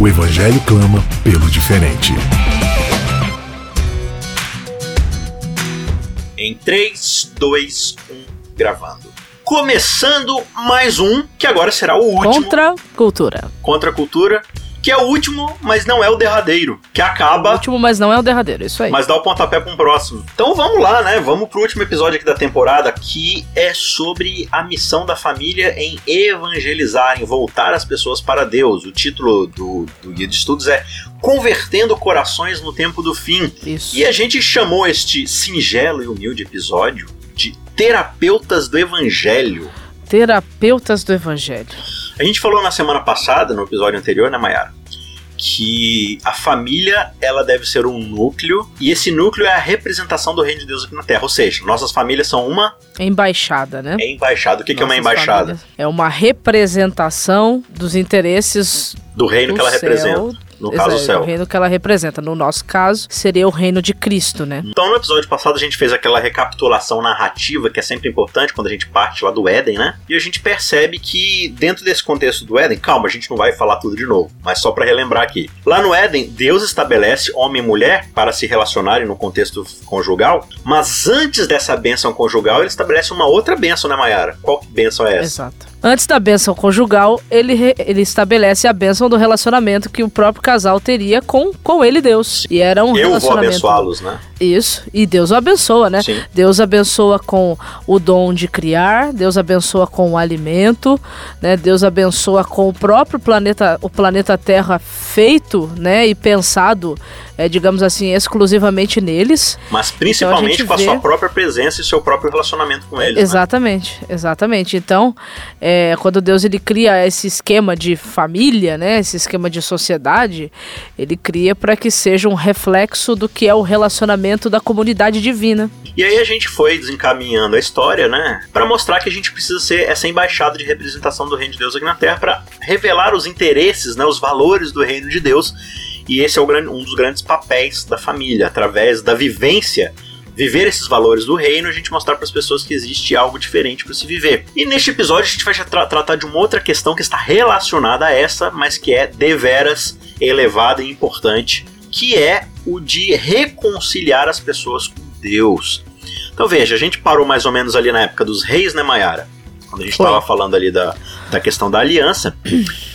O Evangelho clama pelo diferente. Em 3, 2, 1, gravando. Começando mais um, que agora será o último. Contra cultura. Contra a cultura que é o último, mas não é o derradeiro, que acaba. O último, mas não é o derradeiro, isso aí. Mas dá o pontapé para um próximo. Então vamos lá, né? Vamos pro último episódio aqui da temporada, que é sobre a missão da família em evangelizar, em voltar as pessoas para Deus. O título do, do guia de estudos é Convertendo Corações no Tempo do Fim. Isso. E a gente chamou este singelo e humilde episódio de Terapeutas do Evangelho. Terapeutas do Evangelho. A gente falou na semana passada, no episódio anterior, né, Mayara? Que a família ela deve ser um núcleo e esse núcleo é a representação do reino de Deus aqui na Terra. Ou seja, nossas famílias são uma embaixada, né? É embaixada. O que, que é uma embaixada? É uma representação dos interesses do reino do que ela céu, representa. No caso, o céu. O reino que ela representa. No nosso caso, seria o reino de Cristo, né? Então, no episódio passado, a gente fez aquela recapitulação narrativa que é sempre importante quando a gente parte lá do Éden, né? E a gente percebe que, dentro desse contexto do Éden, calma, a gente não vai falar tudo de novo, mas só para relembrar aqui. Lá no Éden, Deus estabelece homem e mulher para se relacionarem no contexto conjugal, mas antes dessa bênção conjugal, ele estabelece uma outra bênção, né, Mayara? Qual bênção é essa? Exato. Antes da bênção conjugal, ele, ele estabelece a bênção do relacionamento que o próprio casal teria com, com ele Deus. E era um Eu relacionamento. vou abençoá-los, né? Isso. E Deus o abençoa, né? Sim. Deus abençoa com o dom de criar, Deus abençoa com o alimento, né? Deus abençoa com o próprio planeta, o planeta Terra feito, né? E pensado, é, digamos assim, exclusivamente neles. Mas principalmente então, com a vê... sua própria presença e seu próprio relacionamento com eles. Exatamente, né? exatamente. Então, é, quando Deus ele cria esse esquema de família, né? Esse esquema de sociedade, ele cria para que seja um reflexo do que é o relacionamento da comunidade divina. E aí a gente foi desencaminhando a história, né, para mostrar que a gente precisa ser essa embaixada de representação do reino de Deus aqui na Terra para revelar os interesses, né, os valores do reino de Deus. E esse é um dos grandes papéis da família, através da vivência viver esses valores do reino, a gente mostrar para as pessoas que existe algo diferente para se viver. E neste episódio a gente vai tra tratar de uma outra questão que está relacionada a essa, mas que é deveras elevada e importante, que é o de reconciliar as pessoas com Deus. Então veja, a gente parou mais ou menos ali na época dos reis, né, Mayara? Quando a gente estava falando ali da, da questão da aliança.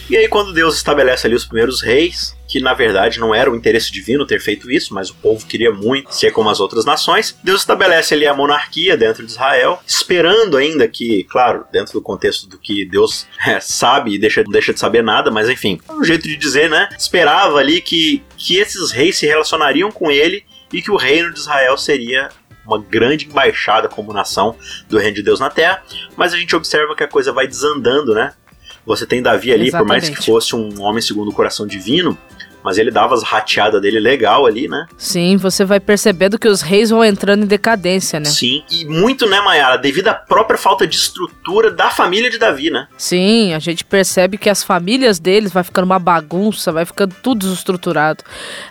E aí, quando Deus estabelece ali os primeiros reis, que na verdade não era o interesse divino ter feito isso, mas o povo queria muito ser como as outras nações, Deus estabelece ali a monarquia dentro de Israel, esperando ainda que, claro, dentro do contexto do que Deus é, sabe e deixa, deixa de saber nada, mas enfim, é um jeito de dizer, né? Esperava ali que, que esses reis se relacionariam com ele e que o reino de Israel seria uma grande embaixada como nação do reino de Deus na terra, mas a gente observa que a coisa vai desandando, né? Você tem Davi ali, Exatamente. por mais que fosse um homem segundo o coração divino, mas ele dava as rateadas dele legal ali, né? Sim, você vai percebendo que os reis vão entrando em decadência, né? Sim, e muito, né, Mayara, devido à própria falta de estrutura da família de Davi, né? Sim, a gente percebe que as famílias deles vai ficando uma bagunça, vai ficando tudo desestruturado.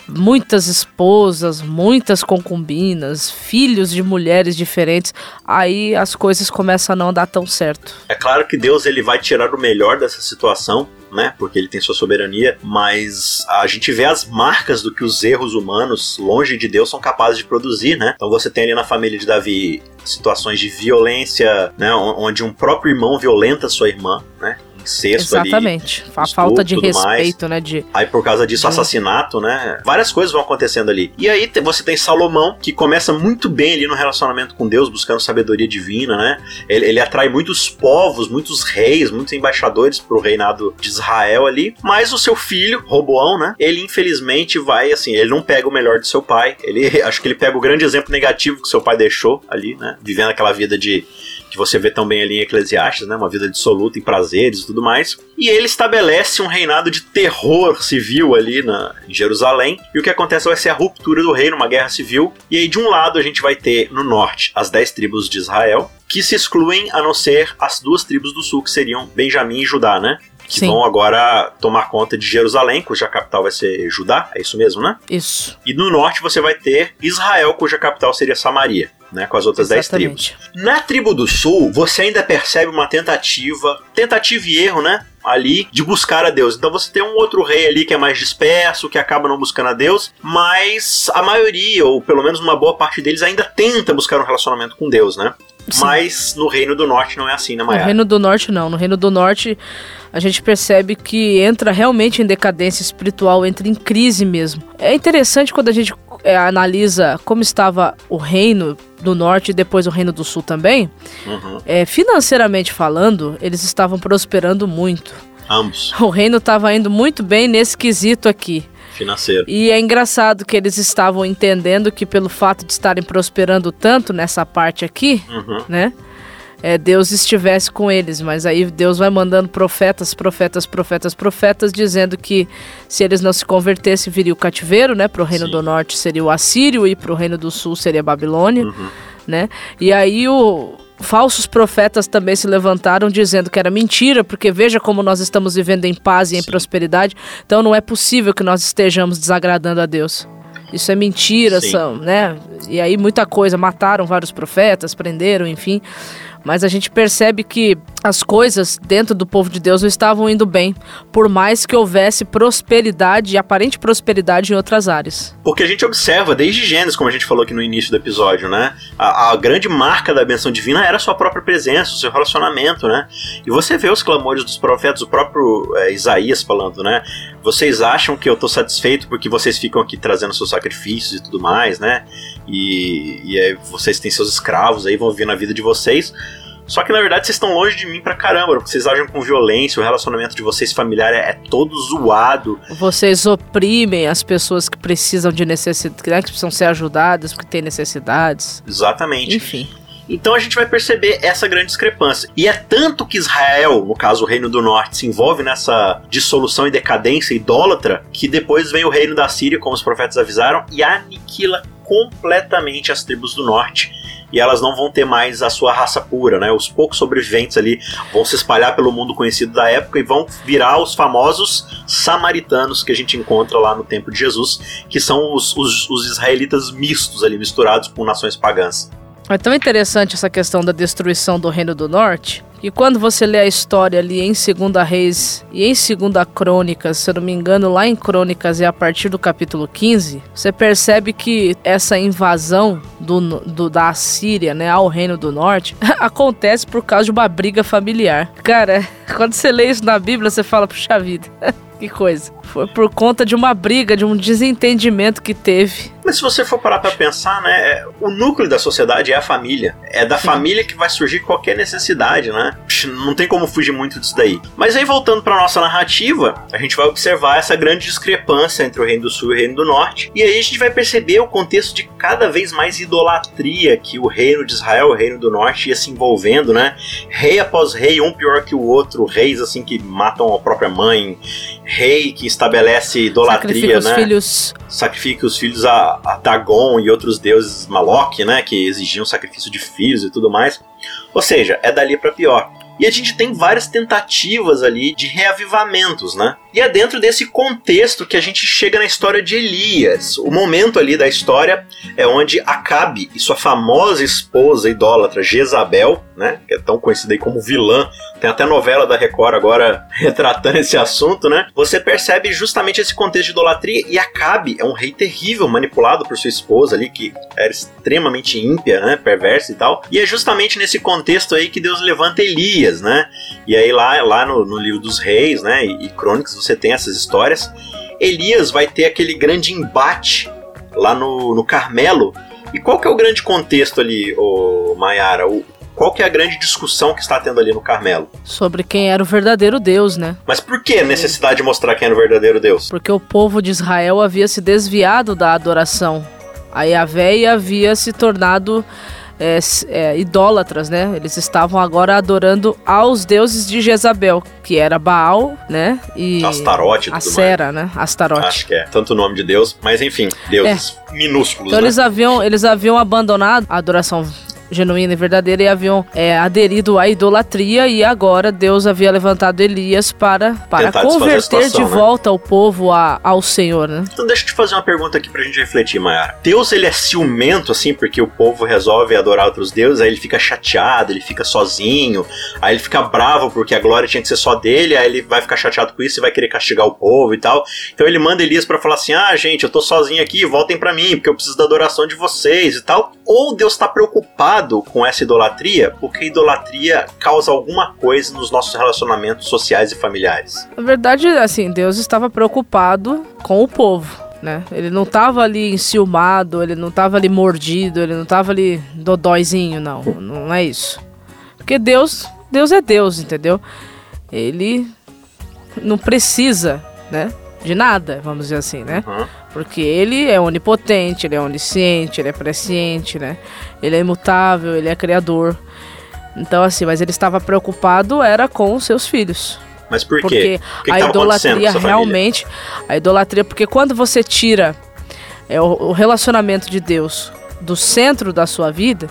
Muitas esposas, muitas concubinas, filhos de mulheres diferentes, aí as coisas começam a não dar tão certo. É claro que Deus ele vai tirar o melhor dessa situação, né? Porque ele tem sua soberania, mas a gente vê as marcas do que os erros humanos, longe de Deus, são capazes de produzir, né? Então você tem ali na família de Davi situações de violência, né? Onde um próprio irmão violenta sua irmã, né? Incesto Exatamente. ali. A falta de respeito, mais. né? De... Aí por causa disso, de... assassinato, né? Várias coisas vão acontecendo ali. E aí você tem Salomão, que começa muito bem ali no relacionamento com Deus, buscando sabedoria divina, né? Ele, ele atrai muitos povos, muitos reis, muitos embaixadores pro reinado de Israel ali. Mas o seu filho, Roboão, né? Ele infelizmente vai, assim, ele não pega o melhor de seu pai. Ele, acho que ele pega o grande exemplo negativo que seu pai deixou ali, né? Vivendo aquela vida de que você vê também ali em Eclesiastes, né? Uma vida dissoluta em prazeres e tudo mais. E ele estabelece um reinado de terror civil ali na, em Jerusalém. E o que acontece vai ser a ruptura do reino, uma guerra civil. E aí, de um lado, a gente vai ter no norte as dez tribos de Israel, que se excluem a não ser as duas tribos do sul, que seriam Benjamim e Judá, né? que Sim. vão agora tomar conta de Jerusalém, cuja capital vai ser Judá, é isso mesmo, né? Isso. E no norte você vai ter Israel, cuja capital seria Samaria. Né, com as outras Exatamente. dez tribos. Na tribo do sul, você ainda percebe uma tentativa, tentativa e erro, né? ali de buscar a Deus. Então você tem um outro rei ali que é mais disperso, que acaba não buscando a Deus, mas a maioria, ou pelo menos uma boa parte deles, ainda tenta buscar um relacionamento com Deus, né? Sim. Mas no Reino do Norte não é assim, né, Maia? No Reino do Norte não. No Reino do Norte a gente percebe que entra realmente em decadência espiritual, entra em crise mesmo. É interessante quando a gente é, analisa como estava o Reino do Norte e depois o Reino do Sul também. Uhum. É, financeiramente falando, eles estavam prosperando muito. Ambos. O reino estava indo muito bem nesse quesito aqui financeiro. E é engraçado que eles estavam entendendo que pelo fato de estarem prosperando tanto nessa parte aqui, uhum. né? É, Deus estivesse com eles, mas aí Deus vai mandando profetas, profetas, profetas, profetas, dizendo que se eles não se convertessem, viria o cativeiro, né? Para o reino Sim. do norte seria o Assírio e para o reino do sul seria a Babilônia, uhum. né? E aí o, falsos profetas também se levantaram dizendo que era mentira, porque veja como nós estamos vivendo em paz e em Sim. prosperidade, então não é possível que nós estejamos desagradando a Deus. Isso é mentira, são, né? E aí muita coisa, mataram vários profetas, prenderam, enfim. Mas a gente percebe que as coisas dentro do povo de Deus não estavam indo bem, por mais que houvesse prosperidade e aparente prosperidade em outras áreas. Porque a gente observa desde Gênesis, como a gente falou aqui no início do episódio, né? A, a grande marca da benção divina era a sua própria presença, o seu relacionamento, né? E você vê os clamores dos profetas, o próprio é, Isaías falando, né? Vocês acham que eu estou satisfeito porque vocês ficam aqui trazendo seus sacrifícios e tudo mais, né? E, e aí vocês têm seus escravos aí, vão viver na vida de vocês só que na verdade vocês estão longe de mim pra caramba, porque vocês agem com violência, o relacionamento de vocês familiar é, é todo zoado. Vocês oprimem as pessoas que precisam de necessidade, né, que precisam ser ajudadas, porque têm necessidades. Exatamente. Enfim. Então a gente vai perceber essa grande discrepância. E é tanto que Israel, no caso o Reino do Norte, se envolve nessa dissolução e decadência idólatra, que depois vem o Reino da Síria, como os profetas avisaram, e aniquila completamente as tribos do norte e elas não vão ter mais a sua raça pura, né? Os poucos sobreviventes ali vão se espalhar pelo mundo conhecido da época e vão virar os famosos samaritanos que a gente encontra lá no tempo de Jesus, que são os, os, os israelitas mistos ali, misturados com nações pagãs. É tão interessante essa questão da destruição do Reino do Norte, e quando você lê a história ali em Segunda Reis e em Segunda Crônicas, se eu não me engano, lá em Crônicas é a partir do capítulo 15, você percebe que essa invasão do, do da Assíria, né, ao Reino do Norte, acontece por causa de uma briga familiar. Cara, quando você lê isso na Bíblia, você fala, puxa vida. que coisa. Foi por conta de uma briga, de um desentendimento que teve. Mas se você for parar pra pensar, né, o núcleo da sociedade é a família. É da Sim. família que vai surgir qualquer necessidade, né? Não tem como fugir muito disso daí. Mas aí, voltando pra nossa narrativa, a gente vai observar essa grande discrepância entre o Reino do Sul e o Reino do Norte. E aí a gente vai perceber o contexto de cada vez mais idolatria que o Reino de Israel, o Reino do Norte, ia se envolvendo, né? Rei após rei, um pior que o outro, reis assim que matam a própria mãe, rei que estabelece idolatria, Sacrifica né? Os filhos. Sacrifica os filhos a, a Dagon e outros deuses Malok, né? Que exigiam sacrifício de filhos e tudo mais. Ou seja, é dali para pior. E a gente tem várias tentativas ali de reavivamentos, né? E é dentro desse contexto que a gente chega na história de Elias. O momento ali da história é onde Acabe e sua famosa esposa idólatra Jezabel, né, que é tão conhecida aí como vilã, tem até novela da Record agora retratando esse assunto, né? Você percebe justamente esse contexto de idolatria e Acabe é um rei terrível manipulado por sua esposa ali que era extremamente ímpia, né, perversa e tal. E é justamente nesse contexto aí que Deus levanta Elias, né? E aí lá, lá no, no livro dos reis, né, e, e crônicas você tem essas histórias. Elias vai ter aquele grande embate lá no, no Carmelo. E qual que é o grande contexto ali, o Maiara? O, qual que é a grande discussão que está tendo ali no Carmelo? Sobre quem era o verdadeiro Deus, né? Mas por que a necessidade de mostrar quem era o verdadeiro Deus? Porque o povo de Israel havia se desviado da adoração. A Yahvé havia se tornado é, é, idólatras, né? Eles estavam agora adorando aos deuses de Jezabel, que era Baal, né? E Astarote, a Sera, né? Astarote. Acho que é. Tanto o nome de Deus, mas enfim, deuses é. minúsculos. Então né? eles haviam eles haviam abandonado a adoração genuína e verdadeira e haviam é, aderido à idolatria e agora Deus havia levantado Elias para, para converter situação, de né? volta o povo a, ao Senhor, né? Então deixa eu te fazer uma pergunta aqui pra gente refletir, Mayara. Deus, ele é ciumento, assim, porque o povo resolve adorar outros deuses, aí ele fica chateado, ele fica sozinho, aí ele fica bravo porque a glória tinha que ser só dele, aí ele vai ficar chateado com isso e vai querer castigar o povo e tal. Então ele manda Elias para falar assim, ah, gente, eu tô sozinho aqui, voltem para mim, porque eu preciso da adoração de vocês e tal. Ou Deus tá preocupado cuidado com essa idolatria, porque idolatria causa alguma coisa nos nossos relacionamentos sociais e familiares. Na verdade, assim, Deus estava preocupado com o povo. Né? Ele não estava ali enciumado, ele não estava ali mordido, ele não estava ali dodóizinho, não. Não é isso. Porque Deus, Deus é Deus, entendeu? Ele não precisa, né? De nada, vamos dizer assim, né? Uhum. Porque ele é onipotente, ele é onisciente, ele é presciente, né? Ele é imutável, ele é criador. Então, assim, mas ele estava preocupado era com os seus filhos. Mas por quê? Porque que a idolatria realmente. A idolatria, porque quando você tira é, o, o relacionamento de Deus do centro da sua vida,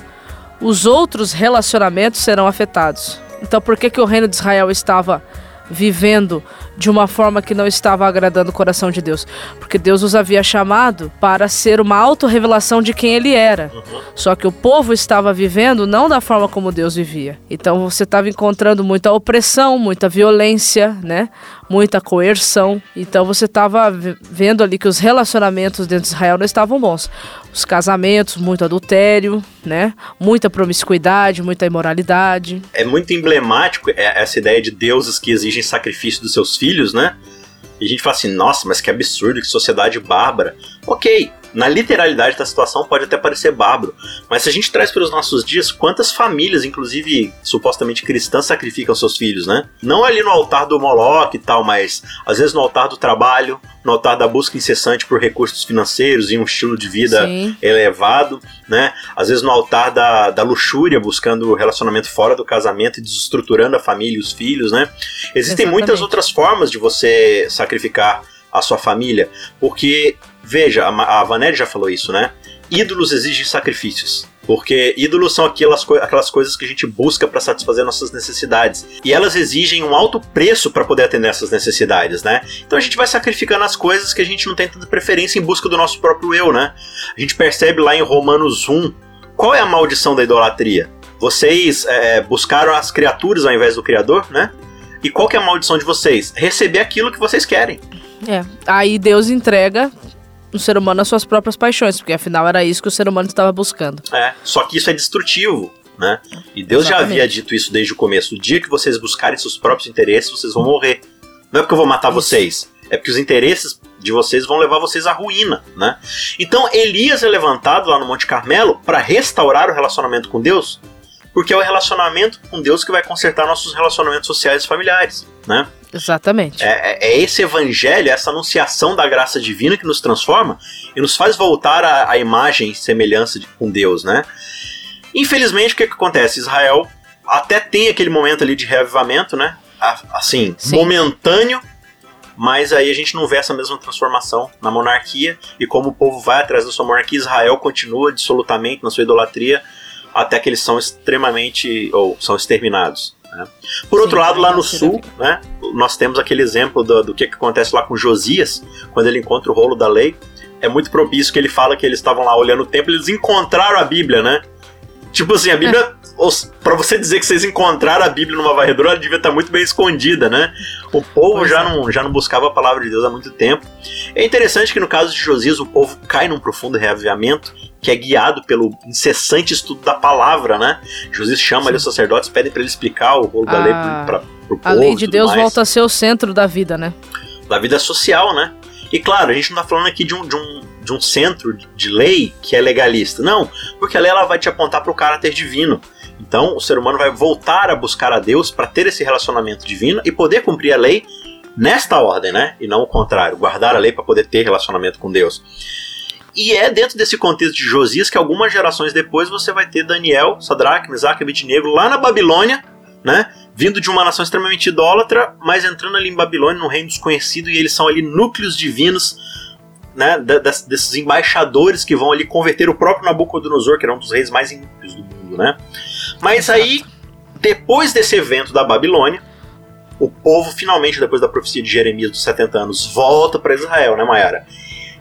os outros relacionamentos serão afetados. Então, por que, que o reino de Israel estava vivendo de uma forma que não estava agradando o coração de Deus. Porque Deus os havia chamado para ser uma autorrevelação de quem ele era. Uhum. Só que o povo estava vivendo não da forma como Deus vivia. Então você estava encontrando muita opressão, muita violência, né? Muita coerção. Então você estava vendo ali que os relacionamentos dentro de Israel não estavam bons. Os casamentos, muito adultério, né? Muita promiscuidade, muita imoralidade. É muito emblemático é, essa ideia de deuses que exigem sacrifício dos seus filhos né? E a gente fala assim, nossa, mas que absurdo, que sociedade bárbara. Ok, na literalidade da situação pode até parecer bárbaro, mas se a gente traz para os nossos dias, quantas famílias, inclusive supostamente cristãs, sacrificam seus filhos, né? Não ali no altar do Moloch e tal, mas às vezes no altar do trabalho, no altar da busca incessante por recursos financeiros e um estilo de vida Sim. elevado, né? Às vezes no altar da, da luxúria, buscando relacionamento fora do casamento e desestruturando a família e os filhos, né? Existem Exatamente. muitas outras formas de você sacrificar a sua família, porque Veja, a, a Vanelli já falou isso, né? Ídolos exigem sacrifícios. Porque ídolos são aquelas, co aquelas coisas que a gente busca para satisfazer nossas necessidades. E elas exigem um alto preço para poder atender essas necessidades, né? Então a gente vai sacrificando as coisas que a gente não tem tanta preferência em busca do nosso próprio eu, né? A gente percebe lá em Romanos 1 qual é a maldição da idolatria. Vocês é, buscaram as criaturas ao invés do Criador, né? E qual que é a maldição de vocês? Receber aquilo que vocês querem. É, aí Deus entrega no ser humano as suas próprias paixões, porque afinal era isso que o ser humano estava buscando. É, só que isso é destrutivo. Né? E Deus Exatamente. já havia dito isso desde o começo. O dia que vocês buscarem seus próprios interesses, vocês vão morrer. Não é porque eu vou matar isso. vocês, é porque os interesses de vocês vão levar vocês à ruína, né? Então Elias é levantado lá no Monte Carmelo para restaurar o relacionamento com Deus, porque é o relacionamento com Deus que vai consertar nossos relacionamentos sociais e familiares, né? Exatamente. É, é, esse evangelho, essa anunciação da graça divina que nos transforma e nos faz voltar à, à imagem e semelhança de, com Deus, né? Infelizmente, o que, que acontece? Israel até tem aquele momento ali de reavivamento, né? Assim, Sim. momentâneo, mas aí a gente não vê essa mesma transformação na monarquia e como o povo vai atrás da sua monarquia, Israel continua dissolutamente na sua idolatria até que eles são extremamente ou são exterminados. Né? Por Sim, outro lado, lá no sul, né, nós temos aquele exemplo do, do que, que acontece lá com Josias, quando ele encontra o rolo da lei. É muito propício que ele fala que eles estavam lá olhando o templo, eles encontraram a Bíblia, né? Tipo assim, a Bíblia, para você dizer que vocês encontraram a Bíblia numa varredura, ela devia estar muito bem escondida, né? O povo já, é. não, já não buscava a palavra de Deus há muito tempo. É interessante que no caso de Josias, o povo cai num profundo reavivamento que é guiado pelo incessante estudo da palavra, né? José chama ali os sacerdotes, pedem para ele explicar o rolo da lei para o povo. A lei de Deus mais. volta a ser o centro da vida, né? Da vida social, né? E claro, a gente não está falando aqui de um, de, um, de um centro de lei que é legalista. Não, porque a lei ela vai te apontar para o caráter divino. Então, o ser humano vai voltar a buscar a Deus para ter esse relacionamento divino e poder cumprir a lei nesta ordem, né? E não o contrário, guardar a lei para poder ter relacionamento com Deus. E é dentro desse contexto de Josias que algumas gerações depois você vai ter Daniel, Sadraque, Mesaque Abednego lá na Babilônia, né? Vindo de uma nação extremamente idólatra, mas entrando ali em Babilônia, num reino desconhecido, e eles são ali núcleos divinos, né? desses embaixadores que vão ali converter o próprio Nabucodonosor, que era um dos reis mais ímpios do mundo, né? Mas aí, depois desse evento da Babilônia, o povo finalmente, depois da profecia de Jeremias dos 70 anos, volta para Israel, né, Mayara?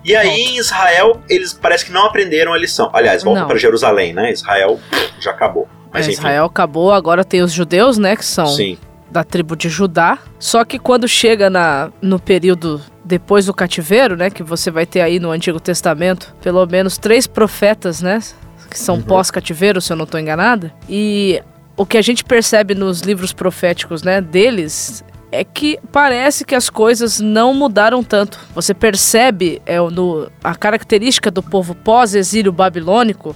E aí em Israel eles parece que não aprenderam a lição. Aliás, voltam para Jerusalém, né? Israel já acabou. Mas, é, Israel acabou, agora tem os judeus, né, que são Sim. da tribo de Judá. Só que quando chega na, no período depois do cativeiro, né, que você vai ter aí no Antigo Testamento, pelo menos três profetas, né, que são uhum. pós-cativeiro, se eu não estou enganada. E o que a gente percebe nos livros proféticos, né, deles é que parece que as coisas não mudaram tanto. Você percebe é, no, a característica do povo pós-exílio babilônico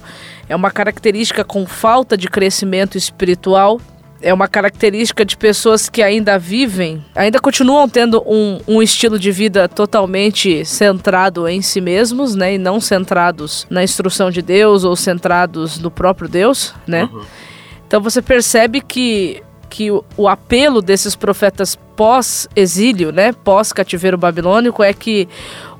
é uma característica com falta de crescimento espiritual. É uma característica de pessoas que ainda vivem, ainda continuam tendo um, um estilo de vida totalmente centrado em si mesmos, né? E não centrados na instrução de Deus ou centrados no próprio Deus, né? Uhum. Então você percebe que, que o, o apelo desses profetas pós-exílio, né, pós-cativeiro babilônico, é que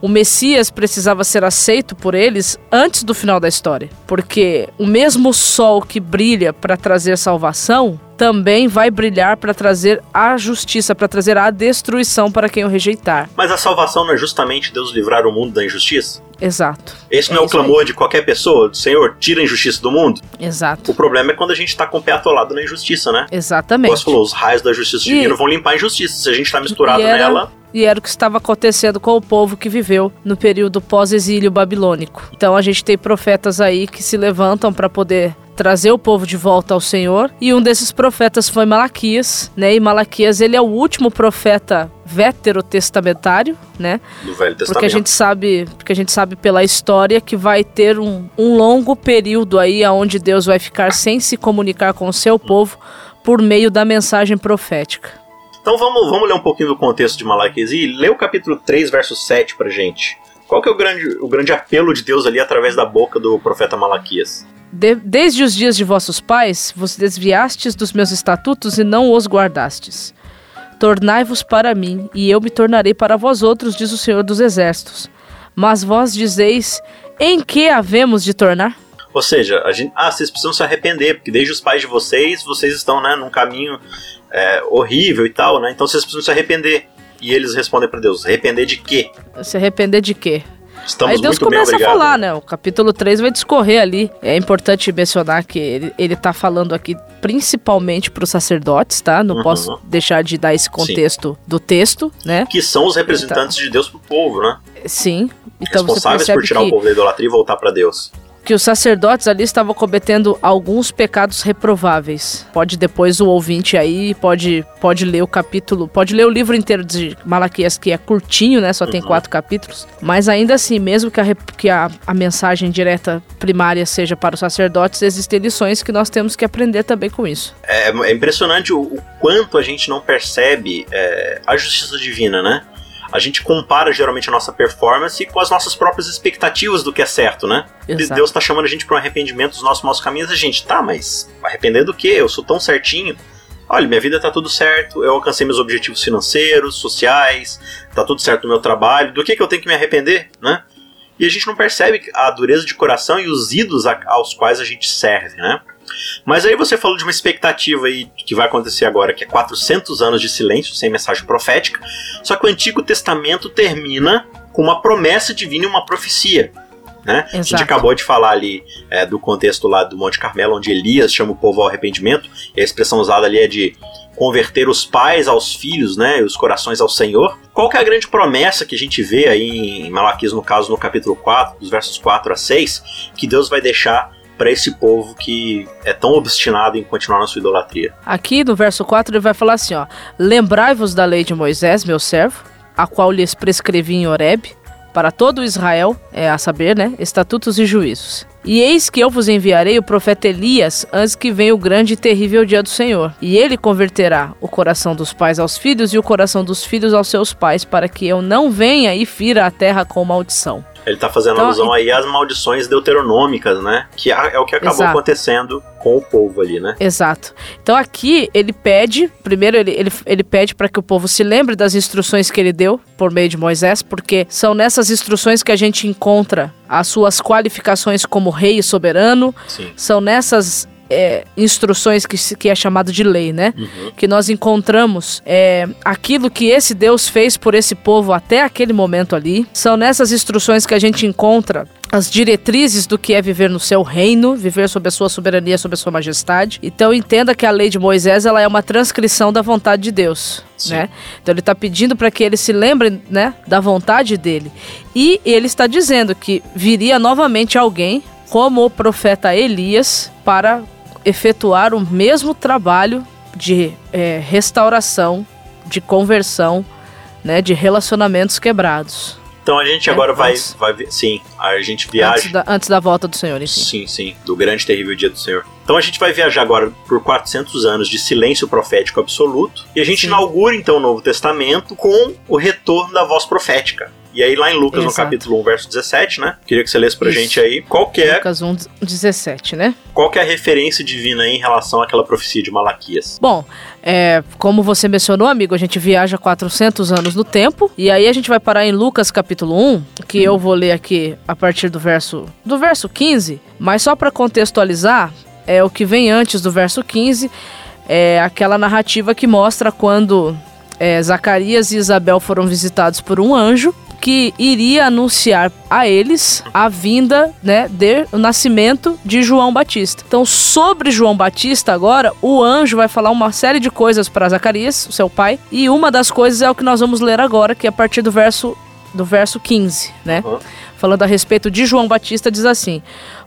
o Messias precisava ser aceito por eles antes do final da história. Porque o mesmo sol que brilha para trazer salvação também vai brilhar para trazer a justiça, para trazer a destruição para quem o rejeitar. Mas a salvação não é justamente Deus livrar o mundo da injustiça? Exato. Esse não é, é o clamor aí. de qualquer pessoa? Senhor, tira a injustiça do mundo? Exato. O problema é quando a gente está com o pé atolado na injustiça, né? Exatamente. Você falou, os raios da justiça divina vão limpar a injustiça. Se a gente está misturado era... nela e era o que estava acontecendo com o povo que viveu no período pós-exílio babilônico. Então a gente tem profetas aí que se levantam para poder trazer o povo de volta ao Senhor. E um desses profetas foi Malaquias, né? E Malaquias, ele é o último profeta veterotestamentário, né? Do Velho Testamento. Porque a gente sabe, porque a gente sabe pela história que vai ter um, um longo período aí onde Deus vai ficar sem se comunicar com o seu povo por meio da mensagem profética. Então vamos, vamos ler um pouquinho do contexto de Malaquias e lê o capítulo 3, verso 7 pra gente. Qual que é o grande, o grande apelo de Deus ali através da boca do profeta Malaquias? De, desde os dias de vossos pais, vos desviastes dos meus estatutos e não os guardastes. Tornai-vos para mim, e eu me tornarei para vós outros, diz o Senhor dos Exércitos. Mas vós dizeis, em que havemos de tornar? Ou seja, a gente, ah, vocês precisam se arrepender, porque desde os pais de vocês, vocês estão né, num caminho é, horrível e tal, né? Então vocês precisam se arrepender. E eles respondem para Deus: arrepender de quê? Se arrepender de quê? Estamos Aí Deus começa bem, a falar, né? O capítulo 3 vai discorrer ali. É importante mencionar que ele, ele tá falando aqui principalmente para os sacerdotes, tá? Não uhum. posso deixar de dar esse contexto Sim. do texto, né? Que são os representantes tá. de Deus pro povo, né? Sim. Então Responsáveis por tirar que... o povo da idolatria e voltar para Deus que os sacerdotes ali estavam cometendo alguns pecados reprováveis. Pode depois o ouvinte aí pode pode ler o capítulo, pode ler o livro inteiro de Malaquias que é curtinho, né? Só tem uhum. quatro capítulos. Mas ainda assim, mesmo que, a, que a, a mensagem direta primária seja para os sacerdotes, existem lições que nós temos que aprender também com isso. É, é impressionante o, o, quanto a gente não percebe é, a justiça divina, né? A gente compara geralmente a nossa performance com as nossas próprias expectativas do que é certo, né? Exato. Deus tá chamando a gente para um arrependimento dos nossos maus caminhos, a gente, tá, mas arrepender do quê? Eu sou tão certinho. Olha, minha vida tá tudo certo, eu alcancei meus objetivos financeiros, sociais, tá tudo certo no meu trabalho, do que, que eu tenho que me arrepender, né? E a gente não percebe a dureza de coração e os ídolos aos quais a gente serve, né? Mas aí você falou de uma expectativa aí que vai acontecer agora, que é 400 anos de silêncio, sem mensagem profética. Só que o Antigo Testamento termina com uma promessa divina e uma profecia. Né? A gente acabou de falar ali é, do contexto lá do Monte Carmelo, onde Elias chama o povo ao arrependimento, e a expressão usada ali é de converter os pais aos filhos, né, os corações ao Senhor. Qual que é a grande promessa que a gente vê aí em Malaquias, no caso, no capítulo 4, dos versos 4 a 6, que Deus vai deixar para esse povo que é tão obstinado em continuar na sua idolatria. Aqui no verso 4 ele vai falar assim, ó: Lembrai-vos da lei de Moisés, meu servo, a qual lhes prescrevi em Horeb, para todo Israel, é a saber, né, estatutos e juízos. E eis que eu vos enviarei o profeta Elias antes que venha o grande e terrível dia do Senhor. E ele converterá o coração dos pais aos filhos e o coração dos filhos aos seus pais, para que eu não venha e fira a terra com maldição. Ele tá fazendo Então, alusão e- aí às maldições deuteronômicas, né? Que é o que acabou Exato. acontecendo com o povo ali, né? Exato. Então aqui ele pede, primeiro ele, ele, ele pede para que o povo se lembre das instruções que ele deu por meio de Moisés, porque são nessas instruções que a gente encontra as suas qualificações como rei e soberano, Sim. são nessas é, instruções que, que é chamado de lei, né? Uhum. Que nós encontramos é, aquilo que esse Deus fez por esse povo até aquele momento ali. São nessas instruções que a gente encontra as diretrizes do que é viver no seu reino, viver sob a sua soberania, sob a sua majestade. Então entenda que a lei de Moisés ela é uma transcrição da vontade de Deus, Sim. né? Então ele está pedindo para que eles se lembrem, né, da vontade dele. E ele está dizendo que viria novamente alguém como o profeta Elias para efetuar o mesmo trabalho de eh, restauração, de conversão, né, de relacionamentos quebrados. Então a gente É, agora vai, antes. vai. Sim, a gente Antes viaja. da, antes da volta do Senhor, enfim. Sim, sim, do grande e terrível dia do Senhor. Então a gente vai viajar agora por 400 anos de silêncio profético absoluto e a gente Sim. inaugura então o Novo Testamento com o retorno da voz profética. E aí lá em Lucas, no Exato. capítulo 1, verso 17, né? Queria que você lesse pra Isso. gente aí qual que é, Lucas 1, 17, né? qual que é a referência divina aí em relação àquela profecia de Malaquias. Bom, é, como você mencionou, amigo, a gente viaja 400 anos no tempo. E aí a gente vai parar em Lucas capítulo 1, que eu vou ler aqui a partir do verso do verso 15. Mas só para contextualizar, é o que vem antes do verso 15, é aquela narrativa que mostra quando é, Zacarias e Isabel foram visitados por um anjo que iria anunciar a eles a vinda, né, de, o nascimento de João Batista. Então, sobre João Batista agora, o anjo vai falar uma série de coisas para Zacarias, seu pai, e uma das coisas é o que nós vamos ler agora, que é a partir do verso do verso 15, né? Uhum. Falando a respeito de João Batista, diz assim: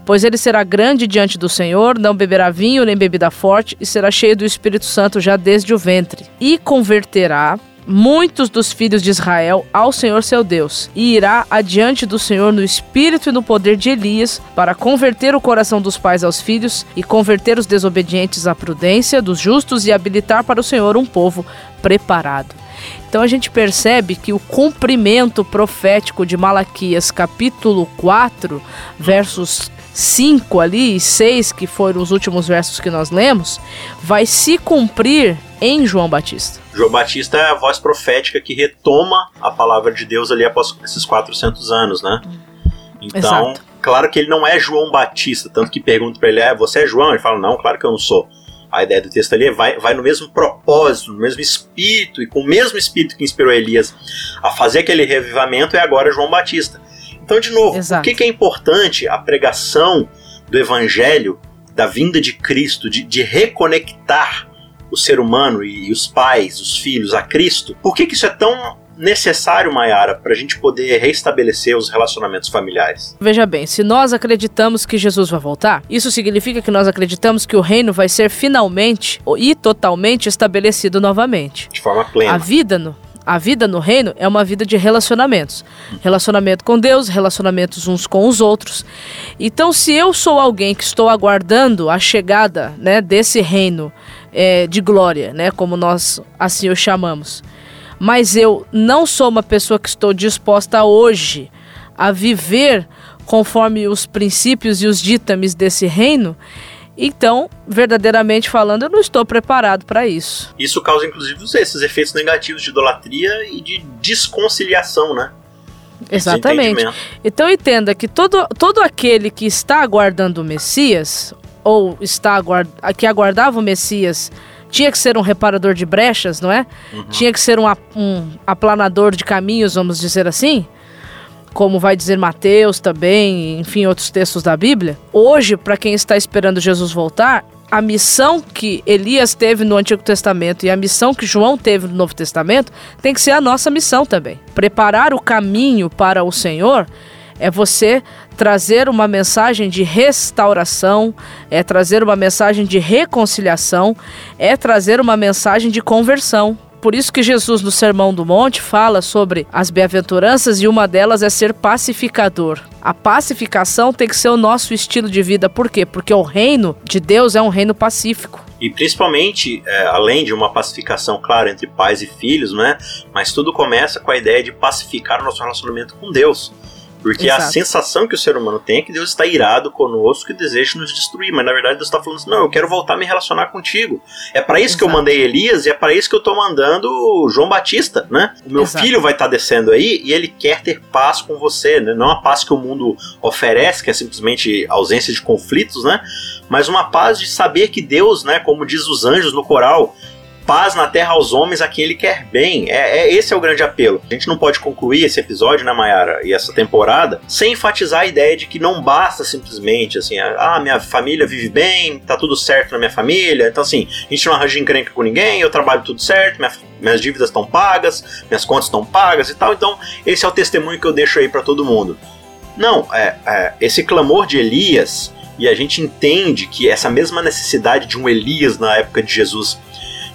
Pois ele será grande diante do Senhor, não beberá vinho nem bebida forte, e será cheio do Espírito Santo já desde o ventre. E converterá muitos dos filhos de Israel ao Senhor seu Deus, e irá adiante do Senhor no espírito e no poder de Elias, para converter o coração dos pais aos filhos, e converter os desobedientes à prudência dos justos, e habilitar para o Senhor um povo preparado. Então a gente percebe que o cumprimento profético de Malaquias, capítulo 4, versos 5 ali e 6, que foram os últimos versos que nós lemos, vai se cumprir em João Batista. João Batista é a voz profética que retoma a palavra de Deus ali após esses 400 anos, né? Então, Exato. claro que ele não é João Batista, tanto que pergunta pra ele, é, você é João? Ele fala, não, claro que eu não sou. A ideia do texto ali é vai, vai no mesmo propósito, no mesmo espírito, e com o mesmo espírito que inspirou Elias a fazer aquele revivamento é agora João Batista. Então, de novo, Exato. por que, que é importante a pregação do evangelho, da vinda de Cristo, de, de reconectar o ser humano e, os pais, os filhos a Cristo? Por que, que isso é tão necessário, Mayara, para a gente poder restabelecer os relacionamentos familiares? Veja bem, se nós acreditamos que Jesus vai voltar, isso significa que nós acreditamos que o reino vai ser finalmente e totalmente estabelecido novamente. De forma plena. A vida no a vida no reino é uma vida de relacionamentos. Relacionamento com Deus, relacionamentos uns com os outros. Então, se eu sou alguém que estou aguardando a chegada né, desse reino é, de glória, né, como nós assim o chamamos, mas eu não sou uma pessoa que estou disposta hoje a viver conforme os princípios e os ditames desse reino, então, verdadeiramente falando, eu não estou preparado para isso. Isso causa, inclusive, esses efeitos negativos de idolatria e de desconciliação, né? Exatamente. Então entenda que todo, todo aquele que está aguardando o Messias, ou está aguard, que aguardava o Messias, tinha que ser um reparador de brechas, não é? Uhum. Tinha que ser um, um aplanador de caminhos, vamos dizer assim. Como vai dizer Mateus também, enfim, outros textos da Bíblia. Hoje, para quem está esperando Jesus voltar, a missão que Elias teve no Antigo Testamento e a missão que João teve no Novo Testamento tem que ser a nossa missão também. Preparar o caminho para o Senhor é você trazer uma mensagem de restauração, é trazer uma mensagem de reconciliação, é trazer uma mensagem de conversão. Por isso que Jesus no Sermão do Monte fala sobre as bem-aventuranças e uma delas é ser pacificador. A pacificação tem que ser o nosso estilo de vida. Por quê? Porque o reino de Deus é um reino pacífico. E principalmente, é, além de uma pacificação, claro, entre pais e filhos, né? Mas tudo começa com a ideia de pacificar o nosso relacionamento com Deus. Porque Exato. a sensação que o ser humano tem é que Deus está irado conosco e deseja nos destruir. Mas na verdade Deus está falando assim: não, eu quero voltar a me relacionar contigo. É para isso Exato. que eu mandei Elias e é para isso que eu estou mandando João Batista, né? O meu Exato. filho vai estar tá descendo aí e ele quer ter paz com você, né? Não a paz que o mundo oferece, que é simplesmente ausência de conflitos, né? Mas uma paz de saber que Deus, né? Como diz os anjos no coral, paz na terra aos homens a quem ele quer bem. É, é, esse é o grande apelo. A gente não pode concluir esse episódio, né, Mayara, e essa temporada, sem enfatizar a ideia de que não basta simplesmente assim, ah, minha família vive bem, tá tudo certo na minha família. Então, assim, a gente não arranja encrenca com ninguém, eu trabalho tudo certo, minha, minhas dívidas estão pagas, minhas contas estão pagas e tal. Então, esse é o testemunho que eu deixo aí para todo mundo. Não, é, é, esse clamor de Elias, e a gente entende que essa mesma necessidade de um Elias na época de Jesus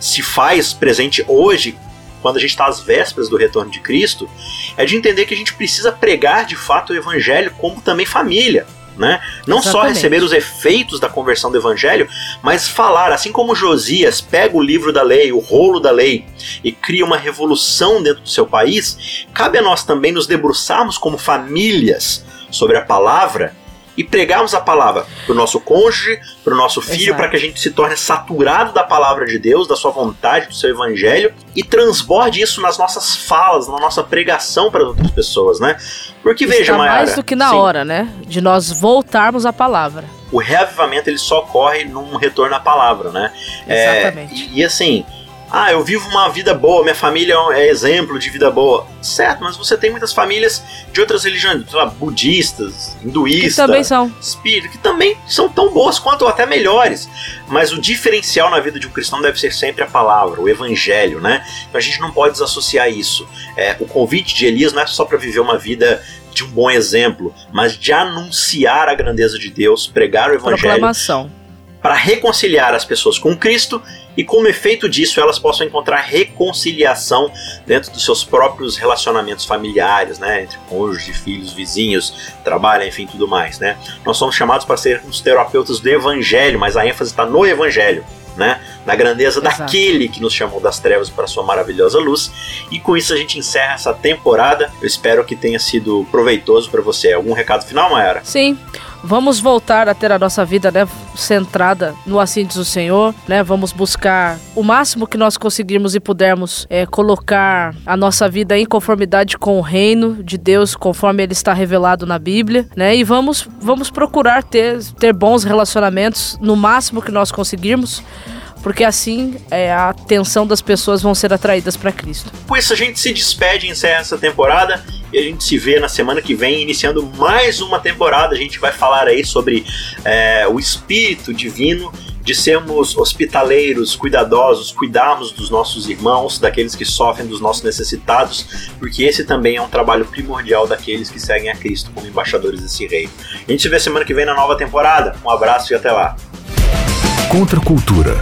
se faz presente hoje, quando a gente está às vésperas do retorno de Cristo, é de entender que a gente precisa pregar de fato o evangelho como também família. Né? Não Exatamente. só receber os efeitos da conversão do evangelho, mas falar, assim como Josias pega o livro da lei, o rolo da lei, e cria uma revolução dentro do seu país, cabe a nós também nos debruçarmos como famílias sobre a palavra e pregarmos a palavra para o nosso cônjuge, para o nosso filho, para que a gente se torne saturado da palavra de Deus, da sua vontade, do seu evangelho e transborde isso nas nossas falas, na nossa pregação para outras pessoas, né? Porque Está veja, Mayara, mais do que na sim, hora, né? De nós voltarmos à palavra. O reavivamento ele só ocorre num retorno à palavra, né? Exatamente. É, e, e assim, ah, eu vivo uma vida boa, minha família é exemplo de vida boa. Certo, mas você tem muitas famílias de outras religiões, sei lá, budistas, hinduístas, que também são espírito, que também são tão boas quanto ou até melhores. Mas o diferencial na vida de um cristão deve ser sempre a palavra, o evangelho, né? Então a gente não pode desassociar isso. É, o convite de Elias não é só para viver uma vida de um bom exemplo, mas de anunciar a grandeza de Deus, pregar o evangelho. Proclamação para reconciliar as pessoas com Cristo e, como efeito disso, elas possam encontrar reconciliação dentro dos seus próprios relacionamentos familiares, né, entre cônjuges, filhos, vizinhos, trabalho, enfim, tudo mais, né. Nós somos chamados para sermos terapeutas do Evangelho, mas a ênfase está no Evangelho. Né? Na grandeza Exato. daquele que nos chamou das trevas para sua maravilhosa luz. E com isso a gente encerra essa temporada. Eu espero que tenha sido proveitoso para você. Algum recado final, Mayara? Sim. Vamos voltar a ter a nossa vida né, centrada no assim diz o Senhor, né? Vamos buscar o máximo que nós conseguirmos e pudermos é, colocar a nossa vida em conformidade com o reino de Deus, conforme ele está revelado na Bíblia, né? E vamos, vamos procurar ter, ter bons relacionamentos no máximo que nós conseguirmos porque assim é, a atenção das pessoas vão ser atraídas para Cristo. Com isso a gente se despede, encerra essa temporada e a gente se vê na semana que vem iniciando mais uma temporada. A gente vai falar aí sobre é, o Espírito Divino de sermos hospitaleiros, cuidadosos, cuidarmos dos nossos irmãos, daqueles que sofrem, dos nossos necessitados, porque esse também é um trabalho primordial daqueles que seguem a Cristo como embaixadores desse reino. A gente se vê semana que vem na nova temporada. Um abraço e até lá. Contra a cultura.